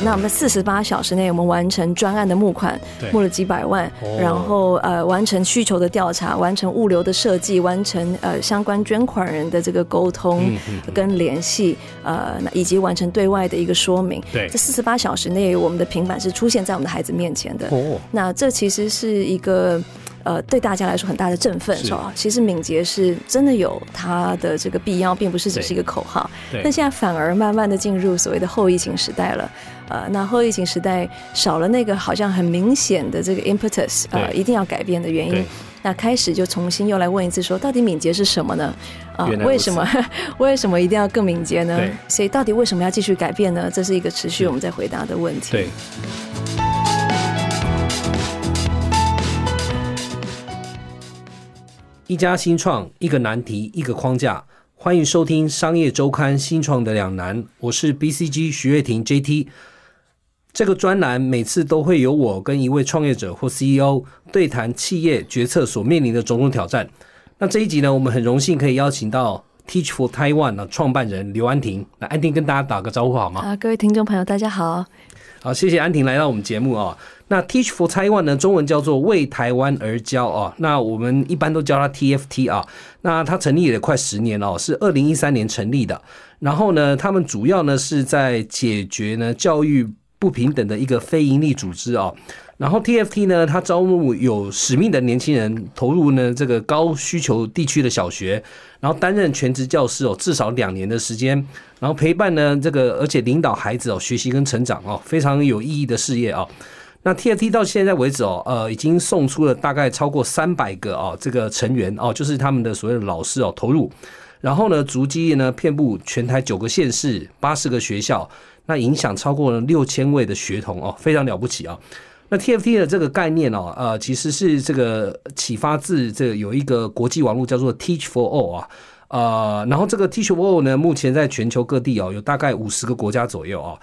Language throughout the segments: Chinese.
那我们四十八小时内，我们完成专案的募款，募了几百万，然后呃完成需求的调查，完成物流的设计，完成呃相关捐款人的这个沟通跟联系，呃以及完成对外的一个说明。对，这四十八小时内，我们的平板是出现在我们的孩子面前的。哦，那这其实是一个。呃，对大家来说很大的振奋，是吧？其实敏捷是真的有它的这个必要，并不是只是一个口号。但现在反而慢慢的进入所谓的后疫情时代了。呃，那后疫情时代少了那个好像很明显的这个 impetus，呃，一定要改变的原因。那开始就重新又来问一次，说到底敏捷是什么呢？啊，为什么 为什么一定要更敏捷呢？所以到底为什么要继续改变呢？这是一个持续我们在回答的问题。对。一家新创，一个难题，一个框架。欢迎收听《商业周刊》新创的两难。我是 BCG 徐月婷 JT。这个专栏每次都会有我跟一位创业者或 CEO 对谈企业决策所面临的种种挑战。那这一集呢，我们很荣幸可以邀请到 Teach for Taiwan 的创办人刘安婷。那安婷跟大家打个招呼好吗？啊，各位听众朋友，大家好。好，谢谢安婷来到我们节目啊。那 Teach for Taiwan 呢？中文叫做为台湾而教啊。那我们一般都叫它 TFT 啊。那它成立也快十年了，是二零一三年成立的。然后呢，他们主要呢是在解决呢教育不平等的一个非营利组织啊。然后 TFT 呢，它招募有使命的年轻人投入呢这个高需求地区的小学，然后担任全职教师哦，至少两年的时间，然后陪伴呢这个而且领导孩子哦学习跟成长哦，非常有意义的事业啊。那 TFT 到现在为止哦，呃，已经送出了大概超过三百个哦，这个成员哦，就是他们的所谓的老师哦投入，然后呢，足迹呢遍布全台九个县市、八十个学校，那影响超过了六千位的学童哦，非常了不起啊。那 TFT 的这个概念哦，呃，其实是这个启发自这个有一个国际网络叫做 Teach for All 啊，呃，然后这个 Teach for All 呢，目前在全球各地哦，有大概五十个国家左右啊。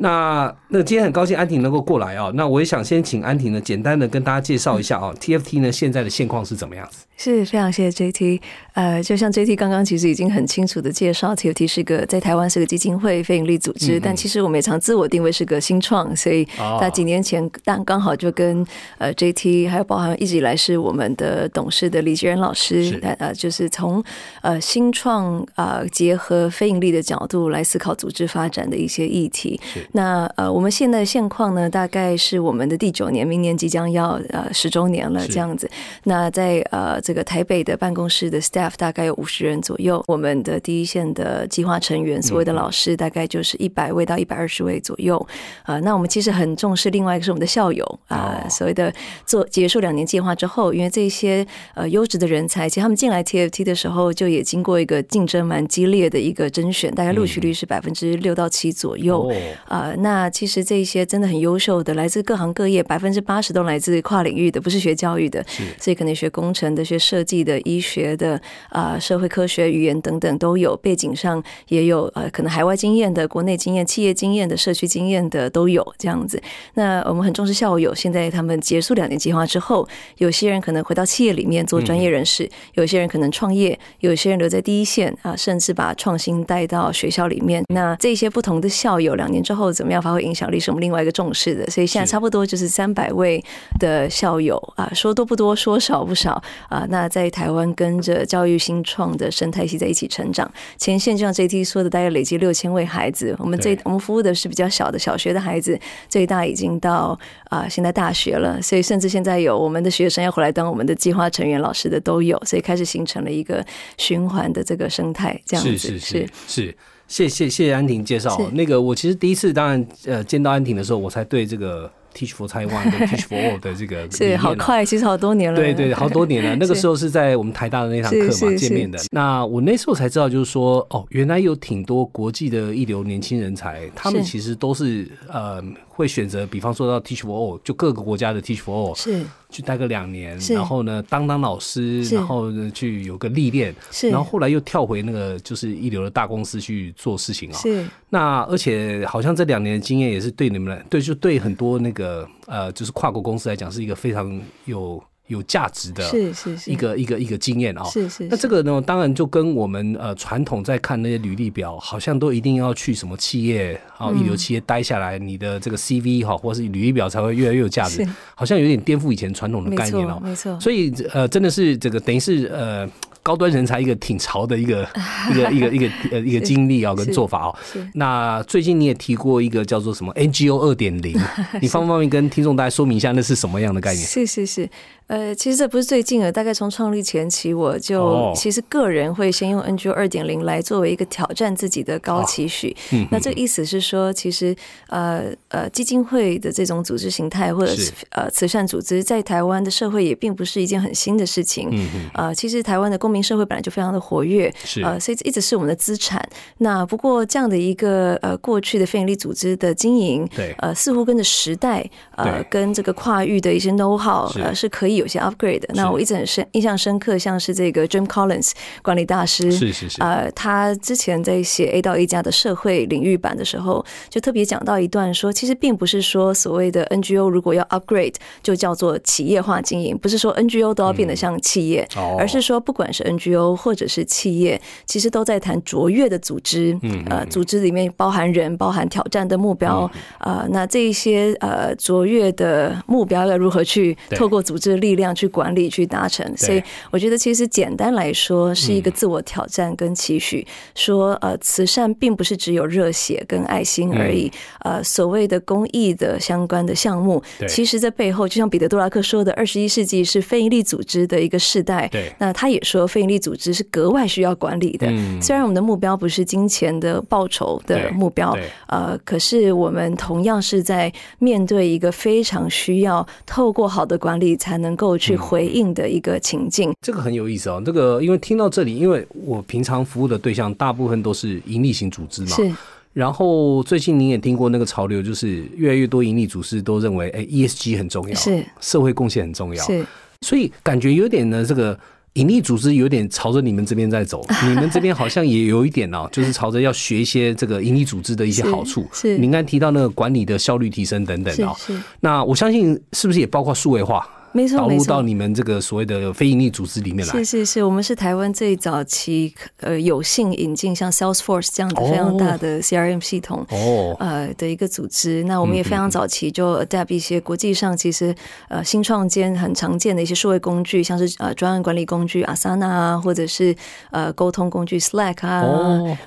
那那今天很高兴安婷能够过来啊，那我也想先请安婷呢，简单的跟大家介绍一下啊，TFT 呢现在的现况是怎么样子？是非常谢谢 JT，呃，就像 JT 刚刚其实已经很清楚的介绍，TFT 是个在台湾是个基金会非营利组织，但其实我们也常自我定位是个新创，所以在几年前，但刚好就跟呃 JT 还有包含一直以来是我们的董事的李杰仁老师，呃，就是从呃新创啊结合非盈利的角度来思考组织发展的一些议题。那呃，我们现在现况呢，大概是我们的第九年，明年即将要呃十周年了这样子。那在呃这个台北的办公室的 staff 大概有五十人左右，我们的第一线的计划成员，所谓的老师大概就是一百位到一百二十位左右。呃，那我们其实很重视另外一个是我们的校友啊，所谓的做结束两年计划之后，因为这些呃优质的人才，其实他们进来 TFT 的时候就也经过一个竞争蛮激烈的一个甄选，大概录取率是百分之六到七左右。啊。呃，那其实这些真的很优秀的，来自各行各业，百分之八十都来自跨领域的，不是学教育的，所以可能学工程的、学设计的、医学的、啊，社会科学、语言等等都有，背景上也有呃，可能海外经验的、国内经验、企业经验的、社区经验的都有这样子。那我们很重视校友，现在他们结束两年计划之后，有些人可能回到企业里面做专业人士，有些人可能创业，有些人留在第一线啊，甚至把创新带到学校里面。那这些不同的校友两年之后。怎么样发挥影响力是我们另外一个重视的，所以现在差不多就是三百位的校友啊，说多不多，说少不少啊。那在台湾跟着教育新创的生态系在一起成长，前线就像 JT 说的，大概累积六千位孩子。我们最我们服务的是比较小的小学的孩子，最大已经到啊现在大学了，所以甚至现在有我们的学生要回来当我们的计划成员老师的都有，所以开始形成了一个循环的这个生态，这样子。是是是。谢谢谢谢安婷介绍。那个我其实第一次当然呃见到安婷的时候，我才对这个 Teach for Taiwan 跟 Teach for All 的这个 是好快，其实好多年了。对对，好多年了。那个时候是在我们台大的那堂课嘛见面的。那我那时候才知道，就是说哦，原来有挺多国际的一流年轻人才，他们其实都是呃。会选择，比方说到 Teach for All，就各个国家的 Teach for All，是去待个两年，然后呢当当老师，然后呢去有个历练，是，然后后来又跳回那个就是一流的大公司去做事情啊。是，那而且好像这两年的经验也是对你们来，对就对很多那个呃就是跨国公司来讲是一个非常有。有价值的，是是是一个一个一个经验啊。是是。那这个呢，当然就跟我们呃传统在看那些履历表，好像都一定要去什么企业啊一流企业待下来，你的这个 CV 哈，或是履历表才会越来越有价值，好像有点颠覆以前传统的概念了。没错，所以呃，真的是这个等于是呃。高端人才一个挺潮的一个 一个一个一个呃一个经历啊，跟做法哦。那最近你也提过一个叫做什么 NGO 二点零，你方不方便跟听众大家说明一下，那是什么样的概念？是是是。呃，其实这不是最近的，大概从创立前期，我就其实个人会先用 NGO 二点零来作为一个挑战自己的高期许。那这个意思是说，其实呃呃基金会的这种组织形态，或者是呃慈善组织，在台湾的社会也并不是一件很新的事情。嗯呃，其实台湾的公民社会本来就非常的活跃，是呃，所以一直是我们的资产。那不过这样的一个呃过去的非营利组织的经营，对，呃，似乎跟着时代，呃，跟这个跨域的一些 know how，呃，是可以。有些 upgrade，那我一直很深印象深刻，像是这个 Jim Collins 管理大师，是是是，呃，他之前在写 A 到 A 加的社会领域版的时候，就特别讲到一段说，其实并不是说所谓的 NGO 如果要 upgrade 就叫做企业化经营，不是说 NGO 都要变得像企业，而是说不管是 NGO 或者是企业，其实都在谈卓越的组织，呃，组织里面包含人，包含挑战的目标，呃，那这一些呃卓越的目标要如何去透过组织力。力量去管理去达成，所以我觉得其实简单来说是一个自我挑战跟期许。说呃，慈善并不是只有热血跟爱心而已。呃，所谓的公益的相关的项目，其实在背后，就像彼得·杜拉克说的，二十一世纪是非营利组织的一个时代。对，那他也说非营利组织是格外需要管理的。虽然我们的目标不是金钱的报酬的目标，呃，可是我们同样是在面对一个非常需要透过好的管理才能。够去回应的一个情境，这个很有意思哦。这个因为听到这里，因为我平常服务的对象大部分都是盈利型组织嘛，是。然后最近您也听过那个潮流，就是越来越多盈利组织都认为，哎，ESG 很重要，是社会贡献很重要，是。所以感觉有点呢，这个。盈利组织有点朝着你们这边在走，你们这边好像也有一点哦，就是朝着要学一些这个盈利组织的一些好处。是，您刚提到那个管理的效率提升等等哦。那我相信是不是也包括数位化？没错，导入到你们这个所谓的非营利组织里面来。是是是，我们是台湾最早期呃有幸引进像 Salesforce 这样的非常大的 CRM 系统哦。呃的一个组织。那我们也非常早期就 adapt 一些国际上其实呃新创间很常见的一些数位工具，像是呃专案管理工具 Asana 啊，或者是呃沟通工具 Slack 啊，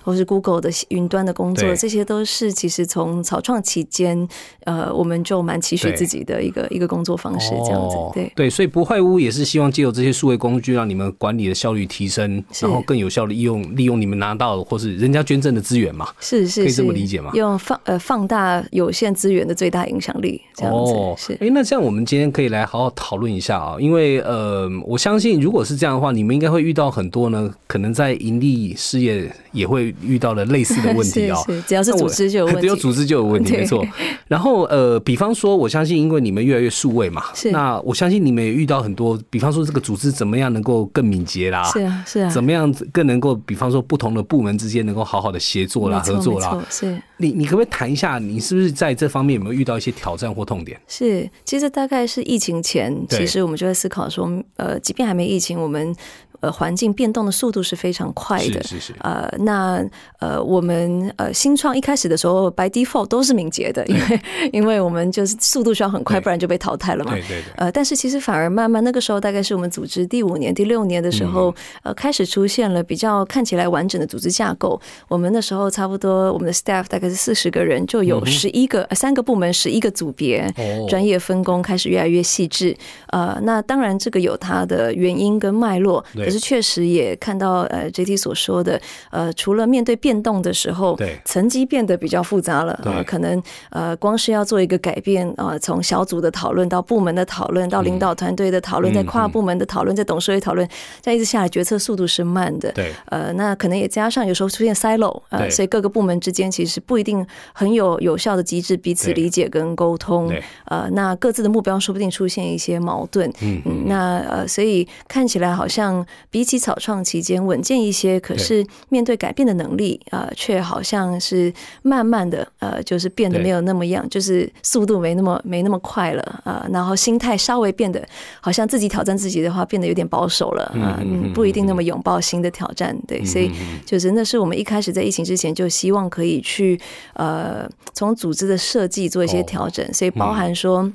或是 Google 的云端的工作，这些都是其实从草创期间呃我们就蛮期许自己的一个一个工作方式这样子。对对，所以不坏屋也是希望借由这些数位工具，让你们管理的效率提升，然后更有效的利用利用你们拿到或是人家捐赠的资源嘛？是是，可以这么理解吗？用放呃放大有限资源的最大影响力，这样子是。哎，那这样我们今天可以来好好讨论一下啊，因为呃，我相信如果是这样的话，你们应该会遇到很多呢，可能在盈利事业也会遇到了类似的问题 啊。是，只要是组织就有 问题，只有组织就有问题，没错。然后呃，比方说，我相信因为你们越来越数位嘛，是那我。相信你们也遇到很多，比方说这个组织怎么样能够更敏捷啦？是啊，是啊。怎么样更能够，比方说不同的部门之间能够好好的协作啦、合作啦？是。你你可不可以谈一下，你是不是在这方面有没有遇到一些挑战或痛点？是，其实大概是疫情前，其实我们就在思考说，呃，即便还没疫情，我们。呃，环境变动的速度是非常快的。是是是。呃，那呃，我们呃新创一开始的时候，by default 都是敏捷的，因为 因为我们就是速度需要很快，不然就被淘汰了嘛。对对对。呃，但是其实反而慢慢那个时候，大概是我们组织第五年、第六年的时候，呃，开始出现了比较看起来完整的组织架构。我们那时候差不多，我们的 staff 大概是四十个人，就有十一个三个部门，十一个组别，专业分工开始越来越细致。呃，那当然这个有它的原因跟脉络。可是确实也看到，呃，J T 所说的，呃，除了面对变动的时候，对，层级变得比较复杂了，呃，可能呃，光是要做一个改变啊，从小组的讨论到部门的讨论，到领导团队的讨论，在跨部门的讨论，在董事会讨论，这样一直下来，决策速度是慢的，对，呃，那可能也加上有时候出现 silo，呃，所以各个部门之间其实不一定很有有效的机制彼此理解跟沟通，呃，那各自的目标说不定出现一些矛盾，嗯。嗯，那呃，所以看起来好像。比起草创期间稳健一些，可是面对改变的能力啊，却好像是慢慢的呃，就是变得没有那么样，就是速度没那么没那么快了啊，然后心态稍微变得好像自己挑战自己的话，变得有点保守了啊，不一定那么拥抱新的挑战。对，所以就是那是我们一开始在疫情之前就希望可以去呃，从组织的设计做一些调整，所以包含说。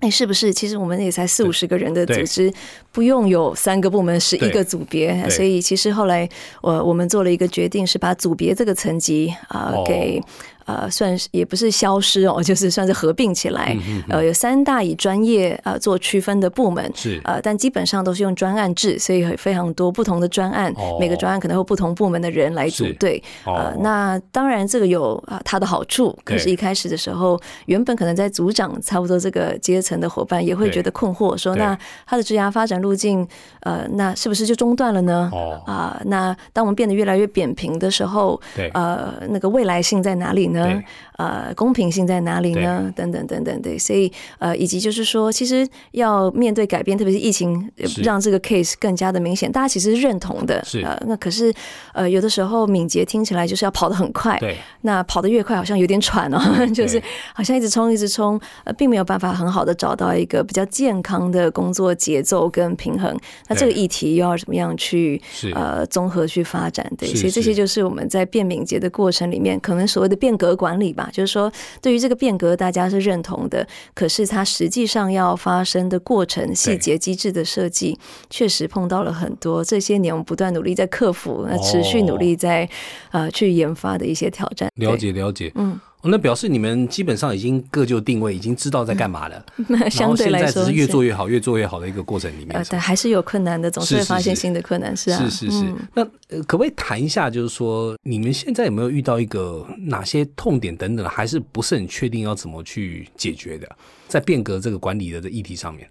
哎，是不是？其实我们也才四五十个人的组织，不用有三个部门，是一个组别。所以其实后来，我我们做了一个决定，是把组别这个层级啊给。呃，算是也不是消失哦，就是算是合并起来。呃，有三大以专业呃做区分的部门，是。呃，但基本上都是用专案制，所以非常多不同的专案，每个专案可能会不同部门的人来组队。呃，那当然这个有啊它的好处，可是一开始的时候，原本可能在组长差不多这个阶层的伙伴也会觉得困惑，说那他的职涯发展路径，呃，那是不是就中断了呢？哦。啊，那当我们变得越来越扁平的时候，对，呃，那个未来性在哪里呢？呢？呃，公平性在哪里呢？等等等等，对，所以呃，以及就是说，其实要面对改变，特别是疫情，让这个 case 更加的明显，大家其实是认同的。是呃，那可是呃，有的时候敏捷听起来就是要跑得很快，对，那跑得越快，好像有点喘哦，就是好像一直冲一直冲，呃，并没有办法很好的找到一个比较健康的工作节奏跟平衡。那这个议题又要怎么样去呃综合去发展？对，所以这些就是我们在变敏捷的过程里面，可能所谓的变革。和管理吧，就是说，对于这个变革，大家是认同的。可是，它实际上要发生的过程、细节、机制的设计，确实碰到了很多这些年我们不断努力在克服、那持续努力在呃去研发的一些挑战。了解，了解，嗯。那表示你们基本上已经各就定位，已经知道在干嘛了。那相对来说，只是越做越好，越做越好的一个过程里面。呃，但还是有困难的，总是会发现新的困难。是啊，是是是。那可不可以谈一下，就是说你们现在有没有遇到一个哪些痛点等等，还是不是很确定要怎么去解决的？在变革这个管理的这议题上面。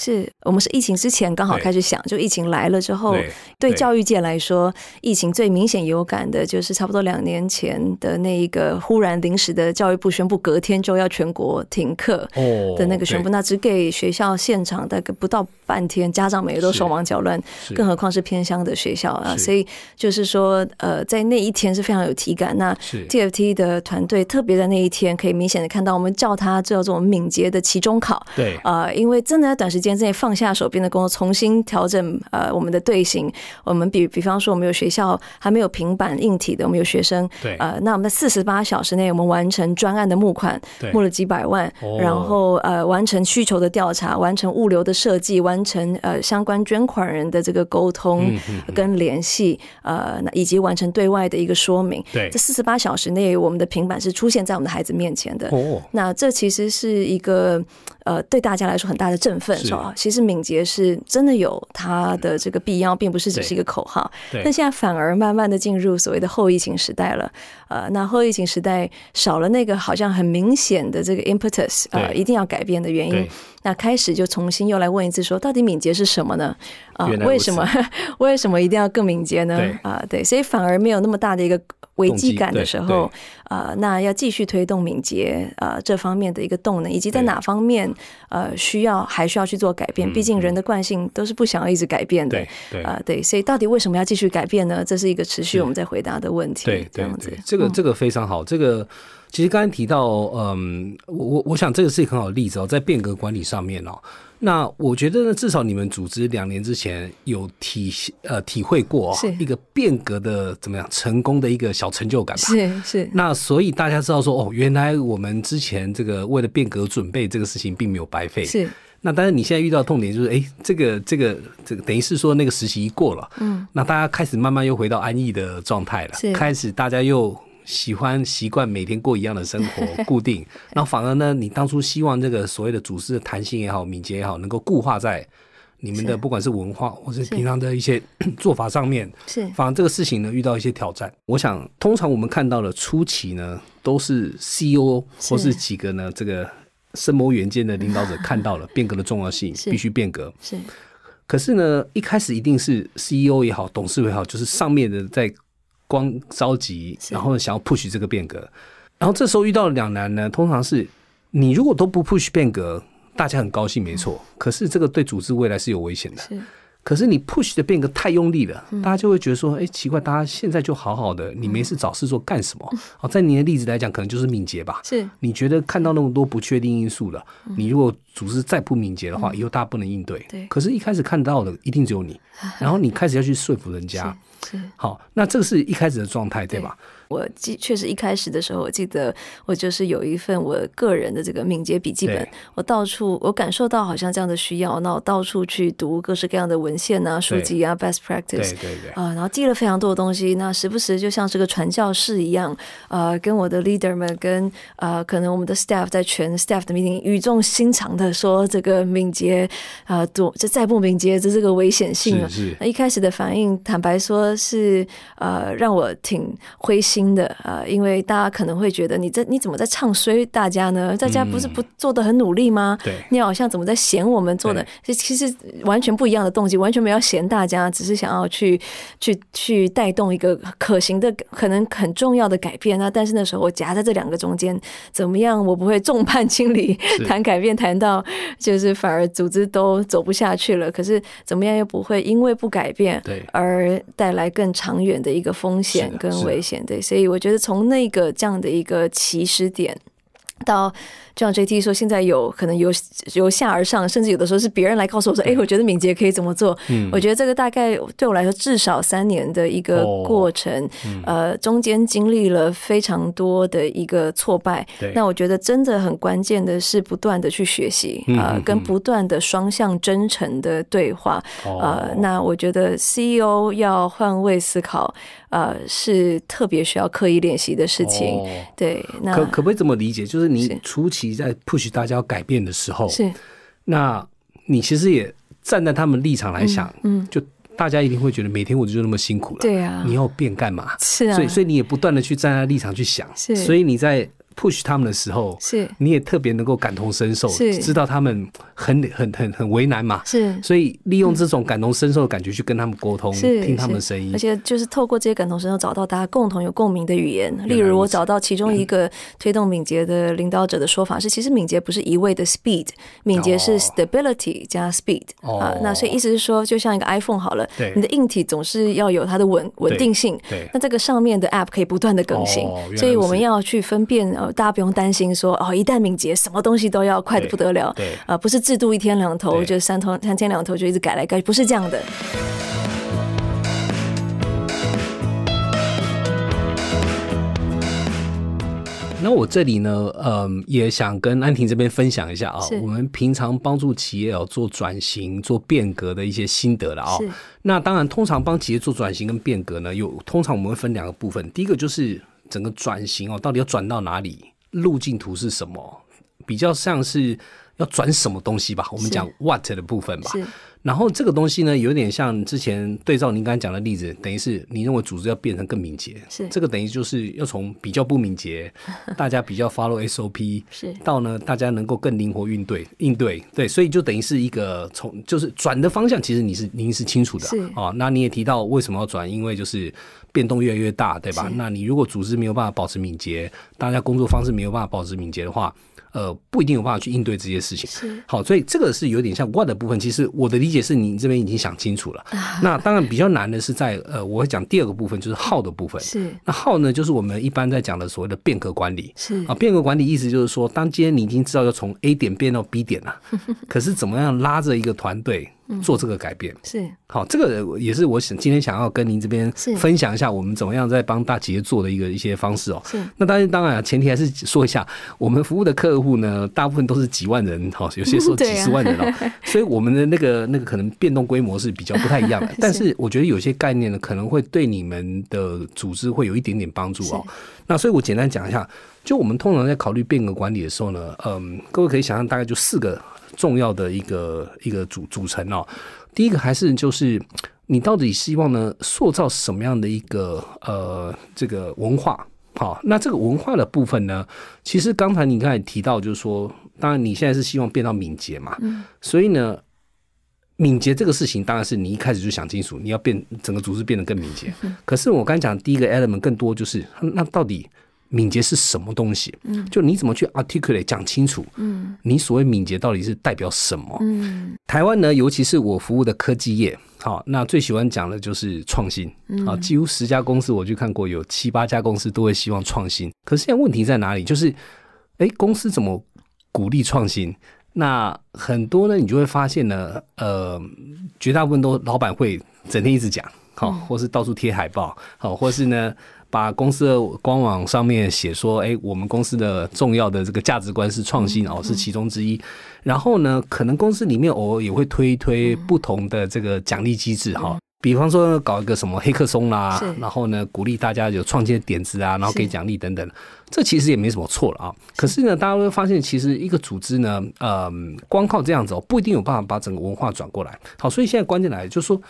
是我们是疫情之前刚好开始想，就疫情来了之后，对教育界来说，疫情最明显有感的就是差不多两年前的那一个忽然临时的教育部宣布隔天就要全国停课的那个宣布，那只给学校现场大概不到半天，家长们也都手忙脚乱，更何况是偏乡的学校啊，所以就是说，呃，在那一天是非常有体感。那 TFT 的团队特别在那一天可以明显的看到，我们叫它叫做敏捷的期中考，对呃，因为真的在短时间。之内放下手边的工作，重新调整呃我们的队形。我们比比方说，我们有学校还没有平板硬体的，我们有学生，对呃，那我们在四十八小时内，我们完成专案的募款，募了几百万，然后呃完成需求的调查，完成物流的设计，完成呃相关捐款人的这个沟通跟联系，呃，以及完成对外的一个说明。对，这四十八小时内，我们的平板是出现在我们的孩子面前的。哦，那这其实是一个。呃，对大家来说很大的振奋，是吧？其实敏捷是真的有它的这个必要，并不是只是一个口号。但现在反而慢慢的进入所谓的后疫情时代了。呃，那后疫情时代少了那个好像很明显的这个 impetus，呃，一定要改变的原因。那开始就重新又来问一次，说到底敏捷是什么呢？啊，为什么 为什么一定要更敏捷呢？啊，对，所以反而没有那么大的一个危机感的时候，呃，那要继续推动敏捷呃这方面的一个动能，以及在哪方面呃需要还需要去做改变？毕竟人的惯性都是不想要一直改变的，对，啊，对，所以到底为什么要继续改变呢？这是一个持续我们在回答的问题。对，这样子，这个这个非常好，这个。其实刚才提到，嗯，我我我想这个是一个很好的例子哦，在变革管理上面哦，那我觉得呢，至少你们组织两年之前有体呃体会过一个变革的怎么样成功的一个小成就感吧？是是。那所以大家知道说，哦，原来我们之前这个为了变革准备这个事情并没有白费。是。那但是你现在遇到痛点就是，哎，这个这个这个等于是说那个实习一过了，嗯，那大家开始慢慢又回到安逸的状态了，开始大家又。喜欢习惯每天过一样的生活，固定，然后反而呢，你当初希望这个所谓的组织的弹性也好、敏捷也好，能够固化在你们的不管是文化或是平常的一些 做法上面，是，反而这个事情呢遇到一些挑战。我想，通常我们看到的初期呢，都是 CEO 或是几个呢这个深谋远见的领导者看到了 变革的重要性，必须变革。是，可是呢，一开始一定是 CEO 也好，董事也好，就是上面的在。光着急，然后想要 push 这个变革，然后这时候遇到两难呢。通常是你如果都不 push 变革，大家很高兴，没错。可是这个对组织未来是有危险的。可是你 push 的变革太用力了，大家就会觉得说，哎，奇怪，大家现在就好好的，你没事找事做干什么？哦，在你的例子来讲，可能就是敏捷吧。是，你觉得看到那么多不确定因素了，你如果组织再不敏捷的话，以后大家不能应对。对。可是，一开始看到的一定只有你，然后你开始要去说服人家。是。好，那这个是一开始的状态，对吧？我记确实一开始的时候，我记得我就是有一份我个人的这个敏捷笔记本，我到处我感受到好像这样的需要，那我到处去读各式各样的文献啊、书籍啊、best practice，对对对啊，然后记了非常多的东西，那时不时就像是个传教士一样，呃，跟我的 leader 们跟呃可能我们的 staff 在全 staff 的 meeting 语重心长的说这个敏捷啊，多这再不敏捷，这这个危险性啊。是那一开始的反应，坦白说是呃让我挺灰心。新的啊，因为大家可能会觉得你这你怎么在唱衰大家呢？大家不是不做的很努力吗？对，你好像怎么在嫌我们做的？其实完全不一样的动机，完全没有嫌大家，只是想要去去去带动一个可行的、可能很重要的改变。那但是那时候我夹在这两个中间，怎么样？我不会众叛亲离，谈改变谈到就是反而组织都走不下去了。可是怎么样又不会因为不改变而带来更长远的一个风险跟危险？对。所以我觉得从那个这样的一个起始点到。就像 JT 说，现在有可能由由下而上，甚至有的时候是别人来告诉我说：“哎，我觉得敏捷可以怎么做？”嗯，我觉得这个大概对我来说至少三年的一个过程，呃，中间经历了非常多的一个挫败。那我觉得真的很关键的是不断的去学习啊，跟不断的双向真诚的对话。呃，那我觉得 CEO 要换位思考，呃，是特别需要刻意练习的事情。对，那可可不可以这么理解？就是你初期。在 push 大家要改变的时候，是，那你其实也站在他们立场来想，嗯，就大家一定会觉得每天我就那么辛苦了，对啊，你要变干嘛？是啊，所以所以你也不断的去站在立场去想，是，所以你在。Push 他们的时候，是。你也特别能够感同身受，知道他们很很很很为难嘛，是，所以利用这种感同身受的感觉去跟他们沟通，听他们的声音，而且就是透过这些感同身受，找到大家共同有共鸣的语言。例如，我找到其中一个推动敏捷的领导者的说法是，其实敏捷不是一味的 speed，敏捷是 stability 加 speed 啊。那所以意思是说，就像一个 iPhone 好了，你的硬体总是要有它的稳稳定性，对，那这个上面的 app 可以不断的更新，所以我们要去分辨呃。大家不用担心说哦，一旦敏捷，什么东西都要快的不得了。对啊，不是制度一天两头，就三头三天两头就一直改来改，不是这样的。那我这里呢，嗯，也想跟安婷这边分享一下啊，我们平常帮助企业哦做转型、做变革的一些心得了啊。那当然，通常帮企业做转型跟变革呢，有通常我们会分两个部分，第一个就是。整个转型哦，到底要转到哪里？路径图是什么？比较像是要转什么东西吧？我们讲 what 的部分吧。然后这个东西呢，有点像之前对照您刚才讲的例子，等于是你认为组织要变成更敏捷，是这个等于就是要从比较不敏捷，大家比较 follow SOP，是到呢大家能够更灵活应对应对，对，所以就等于是一个从就是转的方向，其实你是您是清楚的，是啊，那你也提到为什么要转，因为就是变动越来越大，对吧？那你如果组织没有办法保持敏捷，大家工作方式没有办法保持敏捷的话。呃，不一定有办法去应对这些事情。好，所以这个是有点像 what 的部分。其实我的理解是你这边已经想清楚了。那当然比较难的是在呃，我会讲第二个部分，就是 how 的部分。是那 how 呢，就是我们一般在讲的所谓的变革管理。是啊，变革管理意思就是说，当今天你已经知道要从 A 点变到 B 点了，可是怎么样拉着一个团队？做这个改变是好，这个也是我想今天想要跟您这边分享一下，我们怎么样在帮大企业做的一个一些方式哦。是那当然当然前提还是说一下，我们服务的客户呢，大部分都是几万人哈，有些时候几十万人哦，所以我们的那个那个可能变动规模是比较不太一样的。但是我觉得有些概念呢，可能会对你们的组织会有一点点帮助哦。那所以我简单讲一下，就我们通常在考虑变革管理的时候呢，嗯，各位可以想象大概就四个。重要的一个一个组组成哦，第一个还是就是你到底希望呢塑造什么样的一个呃这个文化？好，那这个文化的部分呢，其实刚才你刚才提到就是说，当然你现在是希望变到敏捷嘛，嗯，所以呢，敏捷这个事情当然是你一开始就想清楚，你要变整个组织变得更敏捷。可是我刚才讲第一个 element 更多就是那到底。敏捷是什么东西？嗯，就你怎么去 articulate 讲清楚？嗯，你所谓敏捷到底是代表什么？嗯，台湾呢，尤其是我服务的科技业，好，那最喜欢讲的就是创新。啊，几乎十家公司我去看过，有七八家公司都会希望创新。可是现在问题在哪里？就是，哎，公司怎么鼓励创新？那很多呢，你就会发现呢，呃，绝大部分都老板会整天一直讲，好，或是到处贴海报，好，或是呢。把公司的官网上面写说，哎，我们公司的重要的这个价值观是创新哦，是其中之一。然后呢，可能公司里面偶尔也会推一推不同的这个奖励机制哈，比方说搞一个什么黑客松啦，然后呢鼓励大家有创建点子啊，然后给奖励等等。这其实也没什么错了啊。可是呢，大家会发现，其实一个组织呢，呃，光靠这样子哦，不一定有办法把整个文化转过来。好，所以现在关键来就是说。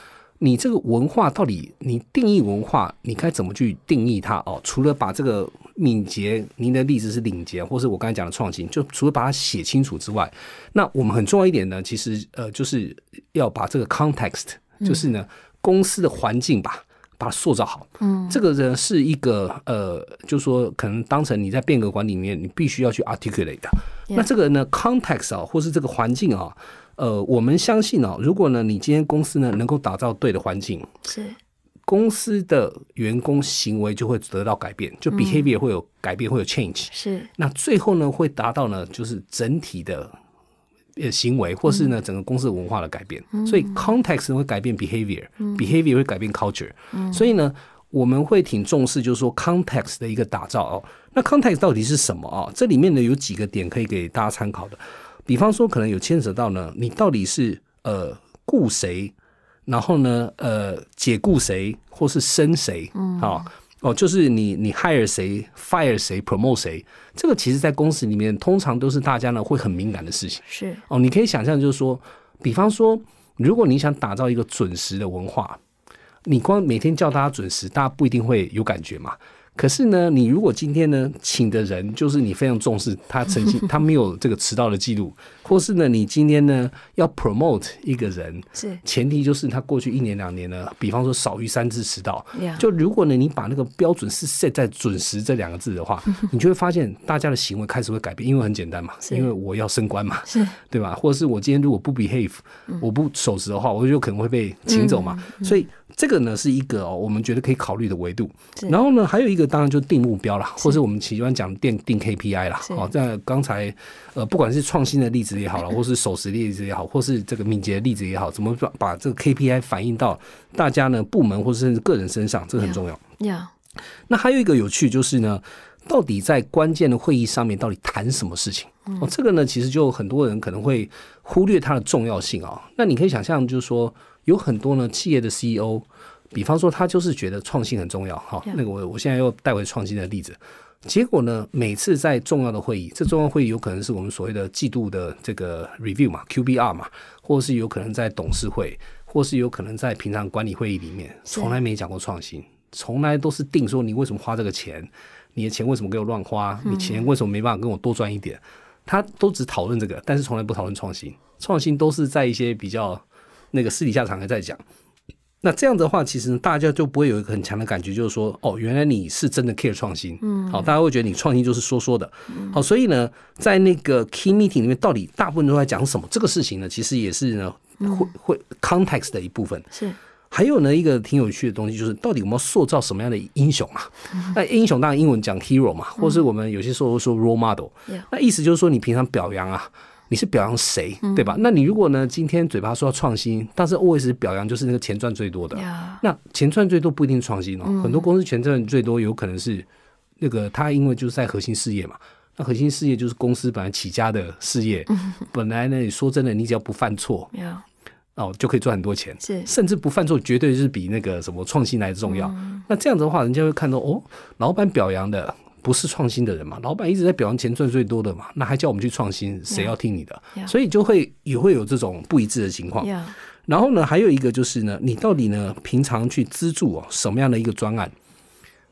你这个文化到底，你定义文化，你该怎么去定义它？哦，除了把这个敏捷，您的例子是领捷，或是我刚才讲的创新，就除了把它写清楚之外，那我们很重要一点呢，其实呃，就是要把这个 context，就是呢公司的环境吧，把它塑造好。嗯，这个呢是一个呃，就是说可能当成你在变革管理里面，你必须要去 articulate 的。那这个呢 context 啊，或是这个环境啊。呃，我们相信哦，如果呢，你今天公司呢能够打造对的环境，是公司的员工行为就会得到改变，就 behavior 会有改变，会有 change。是那最后呢，会达到呢，就是整体的呃行为，或是呢整个公司文化的改变。所以 context 会改变 behavior，behavior 会改变 culture。所以呢，我们会挺重视，就是说 context 的一个打造哦。那 context 到底是什么啊？这里面呢有几个点可以给大家参考的。比方说，可能有牵扯到呢，你到底是呃雇谁，然后呢呃解雇谁，或是升谁，嗯，好哦，就是你你 hire 谁，fire 谁，promote 谁，这个其实在公司里面通常都是大家呢会很敏感的事情。是哦，你可以想象，就是说，比方说，如果你想打造一个准时的文化，你光每天叫大家准时，大家不一定会有感觉嘛。可是呢，你如果今天呢请的人就是你非常重视他曾经 他没有这个迟到的记录，或是呢你今天呢要 promote 一个人，是。前提就是他过去一年两年呢，比方说少于三次迟到，就如果呢你把那个标准是 set 在准时这两个字的话，你就会发现大家的行为开始会改变，因为很简单嘛，因为我要升官嘛，是。对吧？或者是我今天如果不 behave，我不守时的话，我就可能会被请走嘛，所以。这个呢是一个哦，我们觉得可以考虑的维度。然后呢，还有一个当然就定目标了，或者我们喜欢讲定定 KPI 啦。好，在刚才呃，不管是创新的例子也好了，或是守时例子也好，或是这个敏捷的例子也好，怎么把把这个 KPI 反映到大家呢部门或者甚至个人身上，这个很重要。要。那还有一个有趣就是呢，到底在关键的会议上面到底谈什么事情？哦，这个呢其实就很多人可能会忽略它的重要性啊。那你可以想象，就是说。有很多呢，企业的 CEO，比方说他就是觉得创新很重要，哈，那个我我现在又带回创新的例子，结果呢，每次在重要的会议，这重要会议有可能是我们所谓的季度的这个 review 嘛，QBR 嘛，或是有可能在董事会，或是有可能在平常管理会议里面，从来没讲过创新，从来都是定说你为什么花这个钱，你的钱为什么给我乱花，你钱为什么没办法跟我多赚一点，他都只讨论这个，但是从来不讨论创新，创新都是在一些比较。那个私底下常常在讲，那这样的话，其实大家就不会有一个很强的感觉，就是说，哦，原来你是真的 care 创新，嗯，好，大家会觉得你创新就是说说的，好，所以呢，在那个 key meeting 里面，到底大部分都在讲什么？这个事情呢，其实也是呢，会会 context 的一部分。是，还有呢，一个挺有趣的东西，就是到底我们要塑造什么样的英雄啊？那英雄当然英文讲 hero 嘛，或是我们有些时候说 role model，那意思就是说你平常表扬啊。你是表扬谁，对吧？那你如果呢，今天嘴巴说要创新，但是 always 表扬就是那个钱赚最多的，那钱赚最多不一定创新哦。很多公司钱赚最多，有可能是那个他因为就是在核心事业嘛，那核心事业就是公司本来起家的事业，本来呢，你说真的，你只要不犯错，哦，就可以赚很多钱，是，甚至不犯错，绝对是比那个什么创新来的重要。那这样子的话，人家会看到哦，老板表扬的。不是创新的人嘛？老板一直在表扬钱赚最多的嘛？那还叫我们去创新？谁要听你的？所以就会也会有这种不一致的情况。然后呢，还有一个就是呢，你到底呢平常去资助哦什么样的一个专案？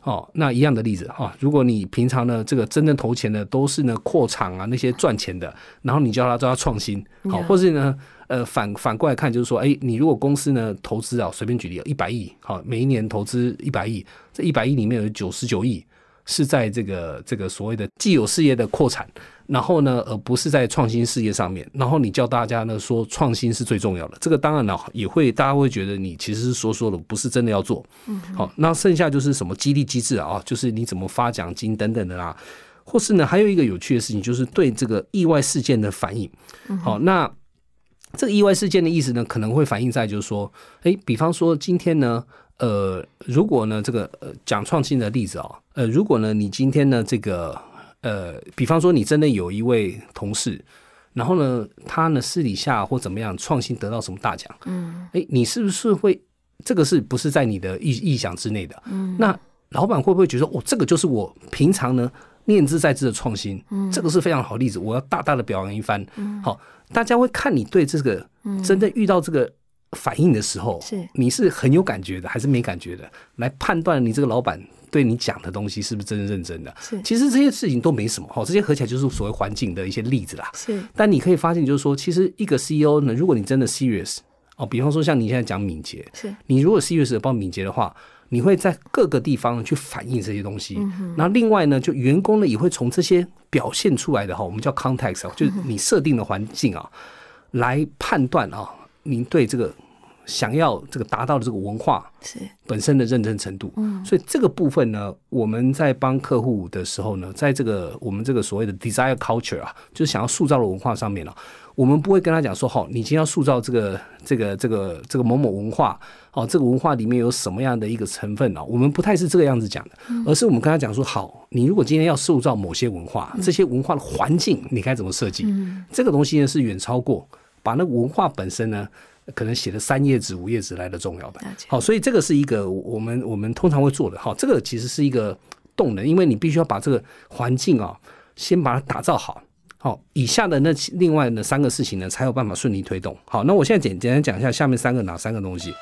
哦，那一样的例子哈，如果你平常呢这个真正投钱的都是呢扩厂啊那些赚钱的，然后你叫他叫他创新，好，或是呢呃反反过来看就是说，哎，你如果公司呢投资啊，随便举例一百亿，好，每一年投资一百亿，这一百亿里面有九十九亿。是在这个这个所谓的既有事业的扩产，然后呢，而不是在创新事业上面。然后你叫大家呢说创新是最重要的，这个当然呢也会大家会觉得你其实是说说的，不是真的要做。嗯，好，那剩下就是什么激励机制啊，就是你怎么发奖金等等的啦，或是呢还有一个有趣的事情，就是对这个意外事件的反应。好，那这个意外事件的意思呢，可能会反映在就是说，哎，比方说今天呢。呃，如果呢，这个呃讲创新的例子啊，呃，如果呢，你今天呢，这个呃，比方说你真的有一位同事，然后呢，他呢私底下或怎么样创新得到什么大奖，嗯，哎，你是不是会这个是不是在你的意意想之内的？嗯，那老板会不会觉得哦，这个就是我平常呢念之在之的创新，嗯，这个是非常好例子，我要大大的表扬一番，嗯，好，大家会看你对这个真正遇到这个。反应的时候，是你是很有感觉的，还是没感觉的？来判断你这个老板对你讲的东西是不是真的认真的？是，其实这些事情都没什么哈，这些合起来就是所谓环境的一些例子啦。是，但你可以发现，就是说，其实一个 CEO 呢，如果你真的 serious 哦，比方说像你现在讲敏捷，是你如果 serious 帮敏捷的话，你会在各个地方去反映这些东西。那另外呢，就员工呢也会从这些表现出来的哈，我们叫 context，就是你设定的环境啊，来判断啊，您对这个。想要这个达到的这个文化是本身的认真程度，嗯，所以这个部分呢，我们在帮客户的时候呢，在这个我们这个所谓的 desire culture 啊，就是想要塑造的文化上面呢，我们不会跟他讲说，好，你今天要塑造这个这个这个这个某某文化，哦，这个文化里面有什么样的一个成分呢？我们不太是这个样子讲的，而是我们跟他讲说，好，你如果今天要塑造某些文化，这些文化的环境你该怎么设计？嗯，这个东西呢是远超过把那文化本身呢。可能写的三页纸、五页纸来的重要吧，好，所以这个是一个我们我们通常会做的，好，这个其实是一个动能，因为你必须要把这个环境啊，先把它打造好，好，以下的那另外的三个事情呢，才有办法顺利推动。好，那我现在简简单讲一下下面三个哪三个东西。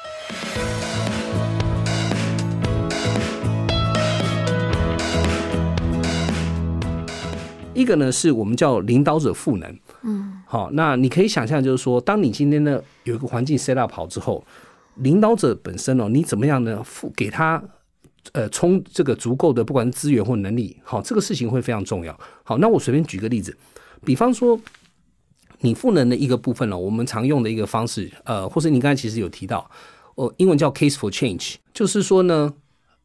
一个呢，是我们叫领导者赋能，嗯，好，那你可以想象，就是说，当你今天呢有一个环境 set up 好之后，领导者本身哦，你怎么样呢？赋给他呃充这个足够的不管是资源或能力，好，这个事情会非常重要。好，那我随便举个例子，比方说你赋能的一个部分呢，我们常用的一个方式，呃，或者你刚才其实有提到，哦，英文叫 case for change，就是说呢，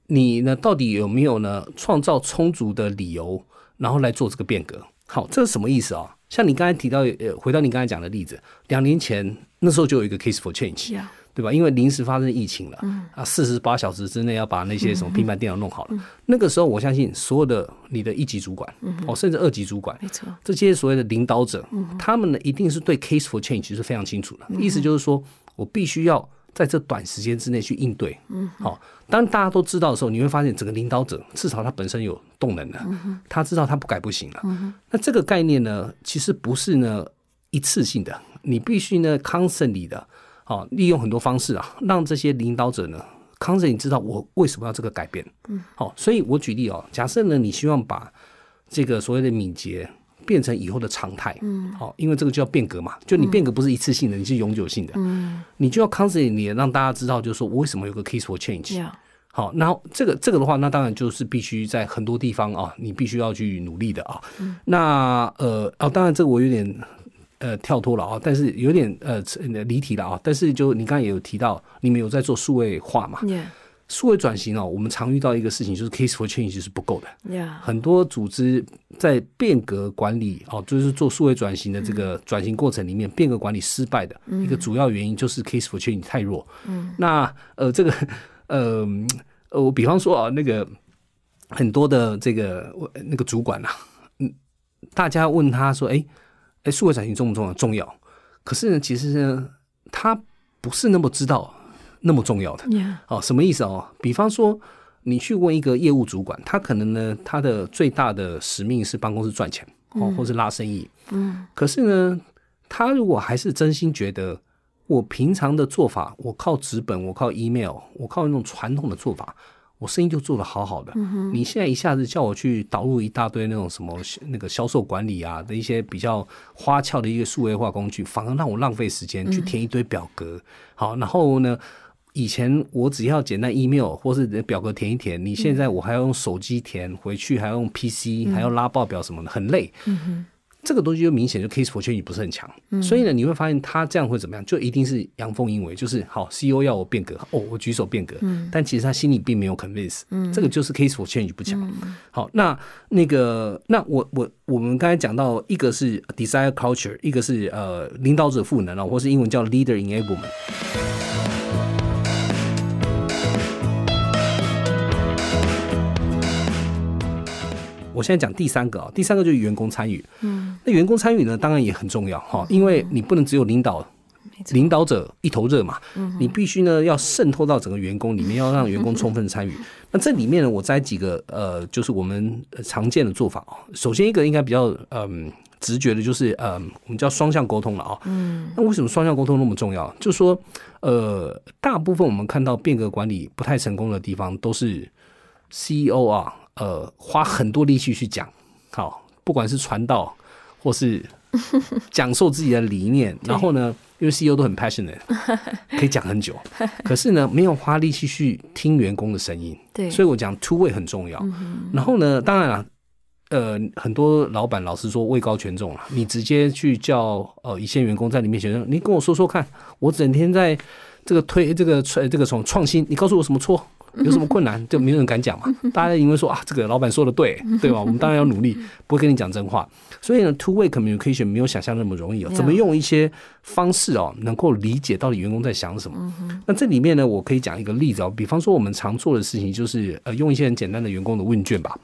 你呢到底有没有呢创造充足的理由？然后来做这个变革，好，这是什么意思啊？像你刚才提到，呃，回到你刚才讲的例子，两年前那时候就有一个 case for change，对吧？因为临时发生疫情了，嗯啊，四十八小时之内要把那些什么平板电脑弄好了。那个时候，我相信所有的你的一级主管，哦，甚至二级主管，没错，这些所谓的领导者，他们呢一定是对 case for change 是非常清楚的。意思就是说我必须要。在这短时间之内去应对，嗯，好。当大家都知道的时候，你会发现整个领导者至少他本身有动能的，他知道他不改不行了。那这个概念呢，其实不是呢一次性的，你必须呢 constantly 的，好，利用很多方式啊，让这些领导者呢 constantly 知道我为什么要这个改变。嗯，好，所以我举例哦，假设呢你希望把这个所谓的敏捷。变成以后的常态，嗯，好，因为这个就要变革嘛，就你变革不是一次性的，你是永久性的，嗯，你就要 constantly 让大家知道，就是说我为什么有个 case for change，好，那这个这个的话，那当然就是必须在很多地方啊，你必须要去努力的啊，那呃哦，当然这个我有点呃跳脱了啊，但是有点呃离题了啊，但是就你刚才也有提到，你们有在做数位化嘛？数位转型哦，我们常遇到一个事情，就是 case for change 是不够的。很多组织在变革管理哦，就是做数位转型的这个转型过程里面，变革管理失败的一个主要原因就是 case for change 太弱。嗯，那呃，这个呃 呃，我比方说啊，那个很多的这个那个主管呐，嗯，大家问他说，哎哎，数位转型重不重要？重要。可是呢，其实呢，他不是那么知道。那么重要的哦，什么意思哦？比方说，你去问一个业务主管，他可能呢，他的最大的使命是帮公司赚钱哦，或是拉生意。嗯，可是呢，他如果还是真心觉得，我平常的做法，我靠纸本，我靠 email，我靠那种传统的做法，我生意就做得好好的。嗯你现在一下子叫我去导入一大堆那种什么那个销售管理啊的一些比较花俏的一个数位化工具，反而让我浪费时间去填一堆表格。好，然后呢？以前我只要简单 email 或是表格填一填，你现在我还要用手机填，回去还要用 PC，还要拉报表什么的，很累。这个东西就明显就 case for change 不是很强，所以呢，你会发现他这样会怎么样？就一定是阳奉阴违，就是好 CEO 要我变革，哦，我举手变革，但其实他心里并没有 convince，这个就是 case for change 不强。好，那那个那我我我们刚才讲到一个是 desire culture，一个是呃领导者赋能啊，或是英文叫 leader enablement。我现在讲第三个啊，第三个就是员工参与。嗯，那员工参与呢，当然也很重要哈，因为你不能只有领导，领导者一头热嘛。嗯，你必须呢要渗透到整个员工里面，要让员工充分参与。那这里面呢，我摘几个呃，就是我们常见的做法啊。首先一个应该比较嗯直觉的，就是呃，我们叫双向沟通了啊。嗯，那为什么双向沟通那么重要？就是说呃，大部分我们看到变革管理不太成功的地方，都是 CEO 啊。呃，花很多力气去讲，好，不管是传道或是 讲授自己的理念，然后呢，因为 CEO 都很 passionate，可以讲很久，可是呢，没有花力气去听员工的声音，对，所以我讲 two way 很重要。然后呢，当然了，呃，很多老板老实说位高权重啊，你直接去叫呃一线员工在你面前，你跟我说说看，我整天在这个推这个创这个从创新，你告诉我什么错？有什么困难，就没有人敢讲嘛。大家因为说啊，这个老板说的对，对吧？我们当然要努力，不会跟你讲真话。所以呢，two way communication 没有想象那么容易哦。怎么用一些方式哦，能够理解到底员工在想什么？那这里面呢，我可以讲一个例子哦。比方说，我们常做的事情就是呃，用一些很简单的员工的问卷吧。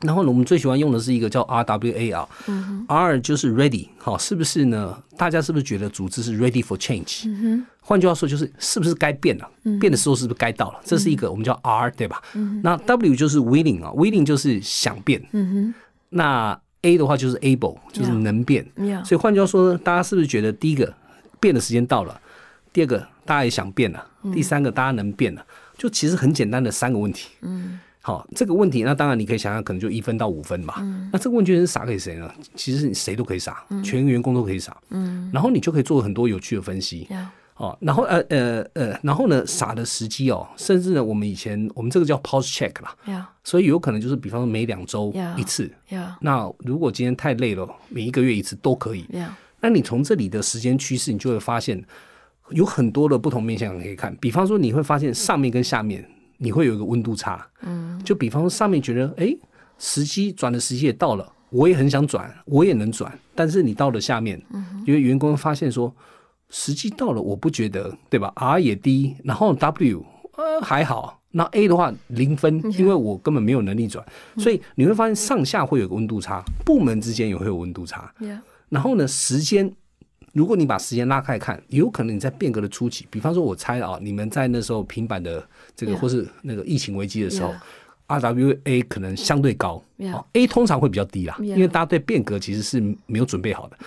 然后呢，我们最喜欢用的是一个叫 RWA 啊，R 就是 ready，好，是不是呢？大家是不是觉得组织是 ready for change？换句话说，就是是不是该变了？变的时候是不是该到了？这是一个我们叫 R，对吧？那 W 就是 willing 啊，willing 就是想变。那 A 的话就是 able，就是能变。所以换句话说呢，大家是不是觉得第一个变的时间到了？第二个大家也想变了？第三个大家能变了？就其实很简单的三个问题。嗯。好，这个问题，那当然你可以想想，可能就一分到五分嘛。那这个问卷是撒给谁呢？其实谁都可以撒，全员工都可以撒。嗯，然后你就可以做很多有趣的分析。哦，然后呃呃呃，然后呢，撒的时机哦，甚至呢，我们以前我们这个叫 pause check 啦。所以有可能就是比方说每两周一次。那如果今天太累了，每一个月一次都可以。那你从这里的时间趋势，你就会发现有很多的不同面向可以看。比方说，你会发现上面跟下面。你会有一个温度差，嗯，就比方说上面觉得，哎，时机转的时机也到了，我也很想转，我也能转，但是你到了下面，因为员工发现说时机到了，我不觉得，对吧？R 也低，然后 W 呃还好，那 A 的话零分，因为我根本没有能力转，所以你会发现上下会有个温度差，部门之间也会有温度差，然后呢，时间。如果你把时间拉开看，有可能你在变革的初期，比方说，我猜啊，你们在那时候平板的这个或是那个疫情危机的时候，RWA 可能相对高，A 通常会比较低啦，因为大家对变革其实是没有准备好的。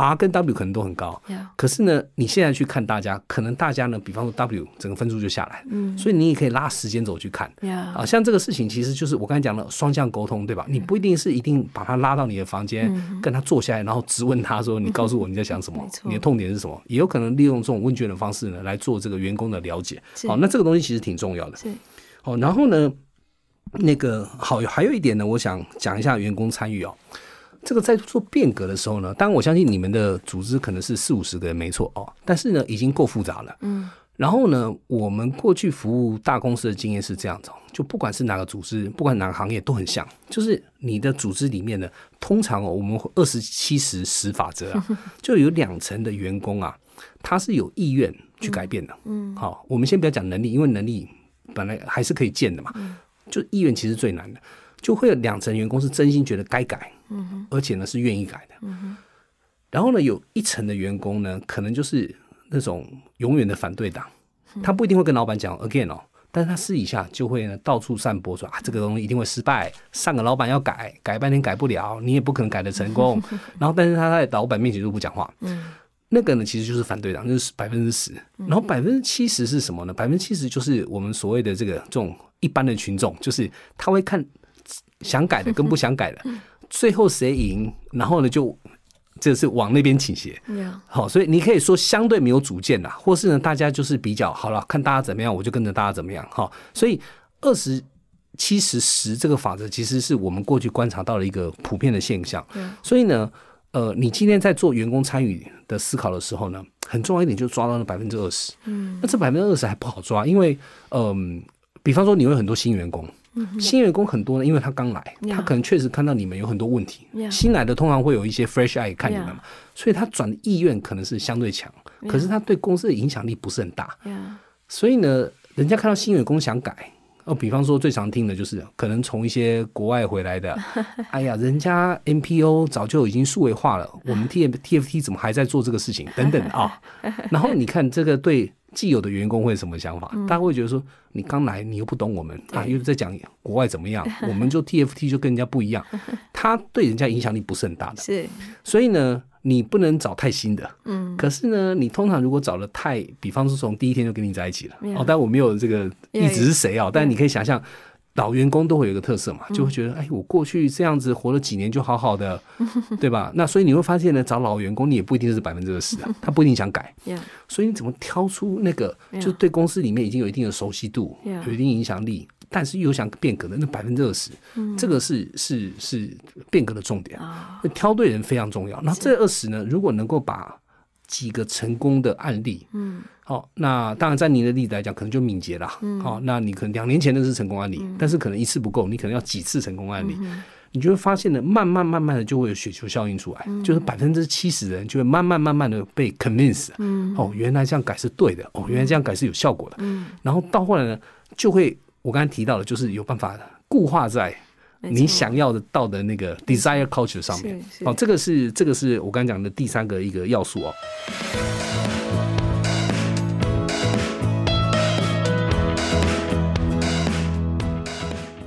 R 跟 W 可能都很高，可是呢，你现在去看大家，可能大家呢，比方说 W 整个分数就下来，嗯，所以你也可以拉时间轴去看，啊，像这个事情其实就是我刚才讲的双向沟通，对吧？你不一定是一定把他拉到你的房间，跟他坐下来，然后质问他说：“你告诉我你在想什么？你的痛点是什么？”也有可能利用这种问卷的方式呢，来做这个员工的了解。好，那这个东西其实挺重要的。好，然后呢，那个好，还有一点呢，我想讲一下员工参与哦。这个在做变革的时候呢，当然我相信你们的组织可能是四五十个人没错哦，但是呢已经够复杂了。嗯，然后呢，我们过去服务大公司的经验是这样子，就不管是哪个组织，不管哪个行业都很像，就是你的组织里面呢，通常哦，我们二十七十十法则啊，就有两层的员工啊，他是有意愿去改变的。嗯，好，我们先不要讲能力，因为能力本来还是可以建的嘛，就意愿其实最难的。就会有两层员工是真心觉得该改，嗯而且呢是愿意改的，嗯然后呢有一层的员工呢，可能就是那种永远的反对党，他不一定会跟老板讲 again 哦，但是他私底下就会呢到处散播说啊这个东西一定会失败，上个老板要改，改半天改不了，你也不可能改得成功，然后但是他在老板面前都不讲话，嗯，那个呢其实就是反对党，就是百分之十，然后百分之七十是什么呢？百分之七十就是我们所谓的这个这种一般的群众，就是他会看。想改的跟不想改的，最后谁赢，然后呢就这是往那边倾斜。好，所以你可以说相对没有主见啦，或是呢，大家就是比较好了，看大家怎么样，我就跟着大家怎么样。哈，所以二十七十十这个法则，其实是我们过去观察到了一个普遍的现象。所以呢，呃，你今天在做员工参与的思考的时候呢，很重要一点就是抓到了百分之二十。嗯，那这百分之二十还不好抓，因为嗯，比方说你有很多新员工。新员工很多呢，因为他刚来，他可能确实看到你们有很多问题。新来的通常会有一些 fresh eye 看你们嘛，所以他转的意愿可能是相对强，可是他对公司的影响力不是很大。所以呢，人家看到新员工想改，哦，比方说最常听的就是可能从一些国外回来的，哎呀，人家 NPO 早就已经数位化了，我们 T TFT 怎么还在做这个事情？等等啊，然后你看这个对。既有的员工会什么想法？大家会觉得说，你刚来，你又不懂我们啊，又在讲国外怎么样，我们就 TFT 就跟人家不一样，他对人家影响力不是很大的。是，所以呢，你不能找太新的。嗯。可是呢，你通常如果找的太，比方说从第一天就跟你在一起了，哦，但我没有这个一直是谁啊？但你可以想象。老员工都会有一个特色嘛，就会觉得，哎，我过去这样子活了几年就好好的，对吧？那所以你会发现呢，找老员工你也不一定是百分之二十的，他不一定想改。所以你怎么挑出那个，就对公司里面已经有一定的熟悉度，有一定影响力，但是又想变革的那百分之二十，这个是是是变革的重点。挑对人非常重要。那这二十呢，如果能够把几个成功的案例，嗯。好，那当然，在您的例子来讲，可能就敏捷了。好，那你可能两年前的是成功案例，但是可能一次不够，你可能要几次成功案例，你就会发现呢，慢慢慢慢的就会有雪球效应出来，就是百分之七十的人就会慢慢慢慢的被 convince。嗯，哦，原来这样改是对的，哦，原来这样改是有效果的。嗯，然后到后来呢，就会我刚才提到的，就是有办法固化在你想要的到的那个 desire culture 上面。哦，这个是这个是我刚才讲的第三个一个要素哦。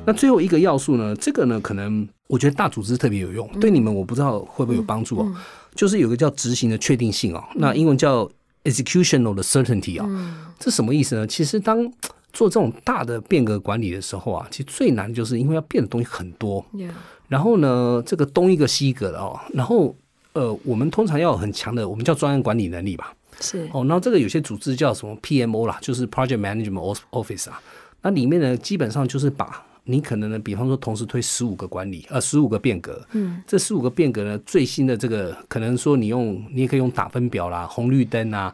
那最后一个要素呢？这个呢，可能我觉得大组织特别有用，对你们我不知道会不会有帮助哦。就是有个叫执行的确定性哦，那英文叫 executional 的 certainty 啊。这什么意思呢？其实当做这种大的变革管理的时候啊，其实最难就是因为要变的东西很多，然后呢，这个东一个西一个的哦，然后呃，我们通常要有很强的，我们叫专案管理能力吧。是。哦，然后这个有些组织叫什么 PMO 啦，就是 Project Management Office 啊，那里面呢，基本上就是把你可能呢，比方说同时推十五个管理，呃，十五个变革，嗯，这十五个变革呢，最新的这个可能说你用，你也可以用打分表啦，红绿灯啊，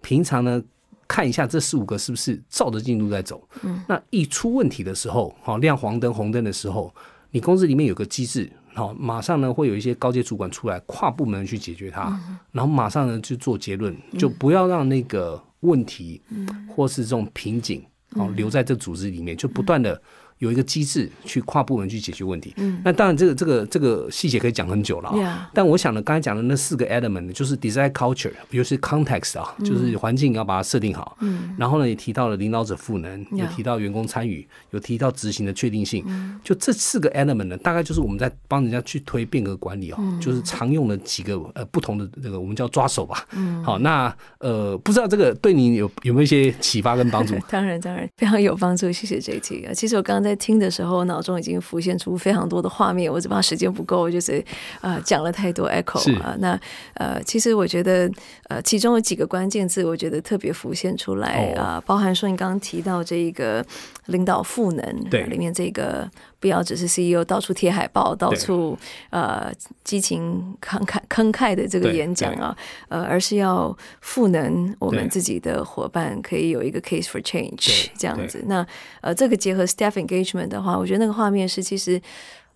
平常呢看一下这四五个是不是照着进度在走，嗯，那一出问题的时候，好亮黄灯红灯的时候，你公司里面有个机制，好，马上呢会有一些高阶主管出来跨部门去解决它，然后马上呢去做结论，就不要让那个问题，嗯，或是这种瓶颈，好留在这组织里面，就不断的。有一个机制去跨部门去解决问题。嗯，那当然，这个这个这个细节可以讲很久了啊。但我想呢，刚才讲的那四个 element 就是 design culture，比如是 context 啊，就是环境要把它设定好。嗯。然后呢，也提到了领导者赋能，有提到员工参与，有提到执行的确定性。嗯。就这四个 element 呢，大概就是我们在帮人家去推变革管理哦，就是常用的几个呃不同的这个我们叫抓手吧。嗯。好，那呃，不知道这个对你有有没有一些启发跟帮助？当然，当然非常有帮助。谢谢 JT 啊。其实我刚刚在。在听的时候，脑中已经浮现出非常多的画面。我只怕时间不够，就是呃讲了太多 echo 啊。那呃，其实我觉得呃，其中有几个关键字，我觉得特别浮现出来啊，包含说你刚刚提到这一个领导赋能，对里面这个不要只是 CEO 到处贴海报，到处呃激情慷慨慷慨的这个演讲啊，呃，而是要赋能我们自己的伙伴，可以有一个 case for change 这样子。那呃，这个结合 staff engagement。的话，我觉得那个画面是其实，